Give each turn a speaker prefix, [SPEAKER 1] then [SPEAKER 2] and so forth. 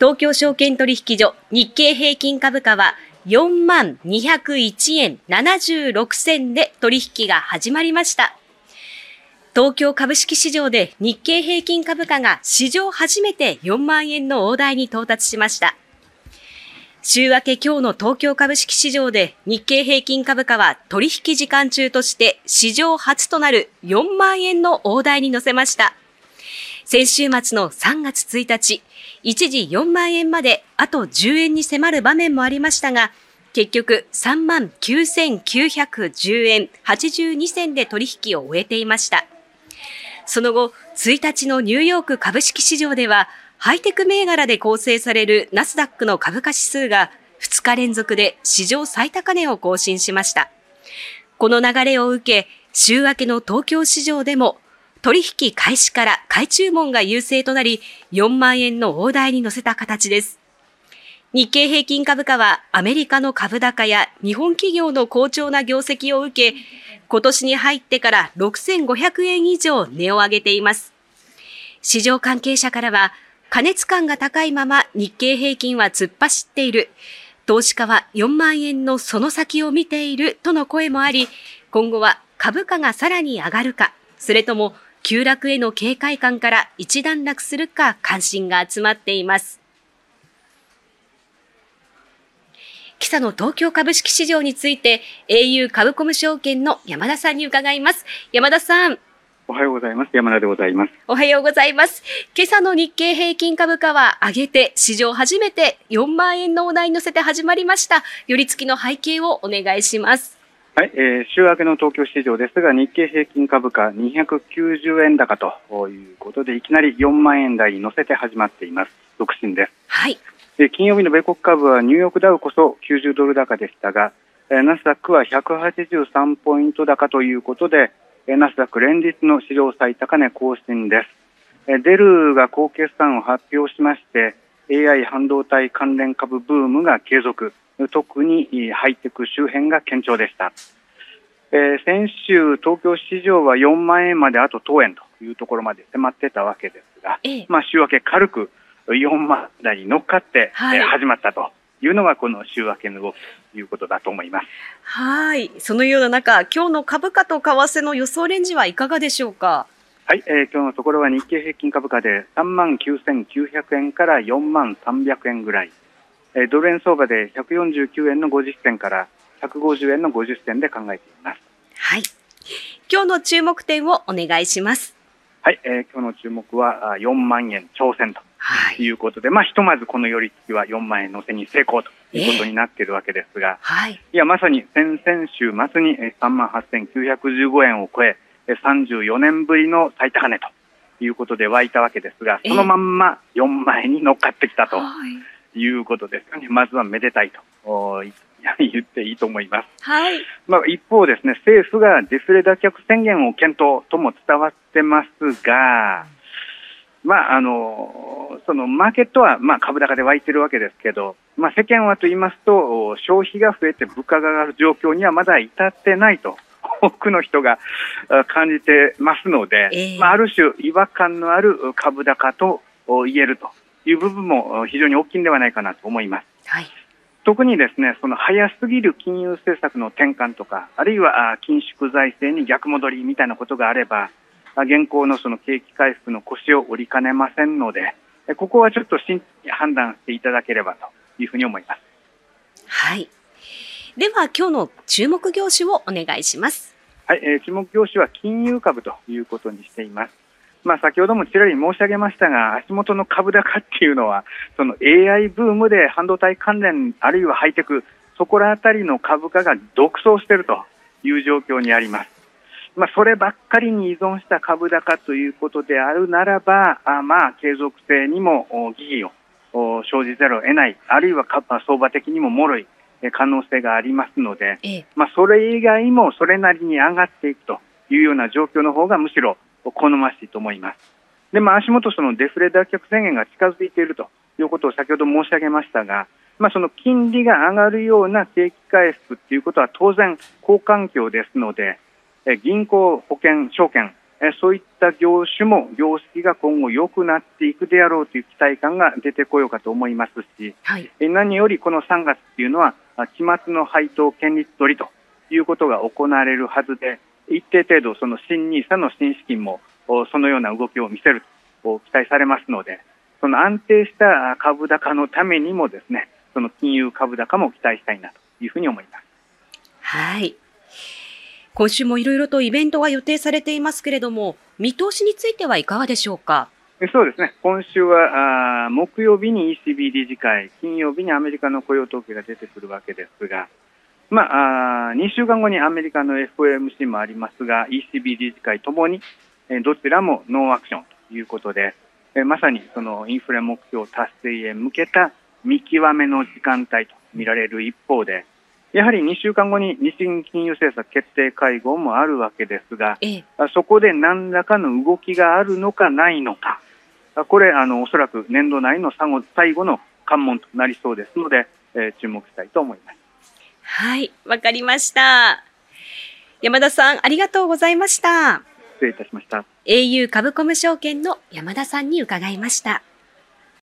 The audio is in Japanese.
[SPEAKER 1] 東京証券取引所日経平均株価は4万201円76銭で取引が始まりました。東京株式市場で日経平均株価が史上初めて4万円の大台に到達しました。週明け今日の東京株式市場で日経平均株価は取引時間中として史上初となる4万円の大台に乗せました。先週末の3月1日、一時4万円まであと10円に迫る場面もありましたが、結局3万9910円82銭で取引を終えていました。その後、1日のニューヨーク株式市場では、ハイテク銘柄で構成されるナスダックの株価指数が2日連続で史上最高値を更新しました。この流れを受け、週明けの東京市場でも取引開始から買い注文が優勢となり、4万円の大台に乗せた形です。日経平均株価はアメリカの株高や日本企業の好調な業績を受け、今年に入ってから6500円以上値を上げています。市場関係者からは、加熱感が高いまま日経平均は突っ走っている。投資家は4万円のその先を見ているとの声もあり、今後は株価がさらに上がるか、それとも急落への警戒感から一段落するか関心が集まっています。今朝の東京株式市場について au 株コム証券の山田さんに伺います。山田さん。
[SPEAKER 2] おはようございます。山田でございます。
[SPEAKER 1] おはようございます。今朝の日経平均株価は上げて、史上初めて4万円のお題に乗せて始まりました。寄り付きの背景をお願いします。
[SPEAKER 2] はい、えー、週明けの東京市場ですが、日経平均株価290円高ということで、いきなり4万円台に乗せて始まっています。独身です。
[SPEAKER 1] はい。
[SPEAKER 2] で金曜日の米国株はニューヨークダウこそ90ドル高でしたが、ナスダックは183ポイント高ということで、ナスダック連日の史上最高値更新です。デルが高決算を発表しまして、AI 半導体関連株ブームが継続、特にハイテク周辺が堅調でした。えー、先週、東京市場は4万円まであと当円というところまで迫ってたわけですが、ええ、まあ、週明け軽く4万台に乗っかって、はい、えー、始まったというのがこの週明けの動きということだと思います。
[SPEAKER 1] はい。そのような中、今日の株価と為替の予想レンジはいかがでしょうか？
[SPEAKER 2] はい、えー、今日のところは日経平均株価で3万9900円から4万300円ぐらい、えー、ドル円相場で149円の50銭から150円の50銭で考えています。
[SPEAKER 1] はい。今日の注目点をお願いします。
[SPEAKER 2] はい、えー、今日の注目は4万円挑戦とということで、はい、まあ、ひとまずこの寄り付きは4万円乗せに成功ということになっているわけですが、
[SPEAKER 1] えーはい、
[SPEAKER 2] いや、まさに先々週末に3万8915円を超え、34年ぶりの最高値ということで湧いたわけですが、そのまんま4万円に乗っかってきたということですよね。まずはめでたいと 言っていいと思います。
[SPEAKER 1] はい。
[SPEAKER 2] まあ、一方ですね、政府がデフレ脱却宣言を検討とも伝わってますが、まあ、あのそのマーケットは、まあ、株高で湧いてるわけですけど、まあ、世間はと言いますと消費が増えて物価が上がる状況にはまだ至ってないと 多くの人が感じてますので、えー、まあ、ある種違和感のある株高と言えるという部分も非常に大きいんではないかなと思います。
[SPEAKER 1] はい
[SPEAKER 2] 特にですねその早すぎる金融政策の転換とかあるいは緊縮財政に逆戻りみたいなことがあれば現行のその景気回復の腰を折りかねませんので、ここはちょっと真に判断していただければというふうに思います。
[SPEAKER 1] はい。では今日の注目業種をお願いします。
[SPEAKER 2] はい、えー、注目業種は金融株ということにしています。まあ、先ほどもちらり申し上げましたが、足元の株高っていうのは、その AI ブームで半導体関連、あるいはハイテク、そこら辺りの株価が独走しているという状況にあります。まあ、そればっかりに依存した株高ということであるならば、あまあ、継続性にも疑義を生じざるを得ない、あるいは相場的にも脆い可能性がありますので、ええ、まあ、それ以外もそれなりに上がっていくというような状況の方がむしろ好ましいと思います。で、まあ、足元そのデフレ脱却宣言が近づいているということを先ほど申し上げましたが、まあ、その金利が上がるような景気回復ということは当然好環境ですので、銀行、保険、証券、えそういった業種も業績が今後良くなっていくであろうという期待感が出てこようかと思いますし、はい、え何よりこの3月っていうのは期末の配当権利取りということが行われるはずで一定程度その新 NISA の新資金もそのような動きを見せると期待されますのでその安定した株高のためにもですねその金融株高も期待したいなというふうに思います。
[SPEAKER 1] はい今週もいろいろとイベントが予定されていますけれども、見通しについてはいかがでしょうか？
[SPEAKER 2] そうですね、今週はあ木曜日に ECB 理事会、金曜日にアメリカの雇用統計が出てくるわけですが、まあ、あ2週間後にアメリカの FOMC もありますが、ECB 理事会ともに、えどちらもノーアクションということで、えまさにそのインフレ目標達成へ向けた見極めの時間帯と見られる一方で、やはり2週間後に日銀金融政策決定会合もあるわけですが、ええ、そこで何らかの動きがあるのかないのか、これ、あのおそらく年度内の最後の関門となりそうですので、えー、注目したいと思います。
[SPEAKER 1] はい、わかりました。山田さん、ありがとうございました。
[SPEAKER 2] 失礼いたしました。
[SPEAKER 1] au 株コム証券の山田さんに伺いました。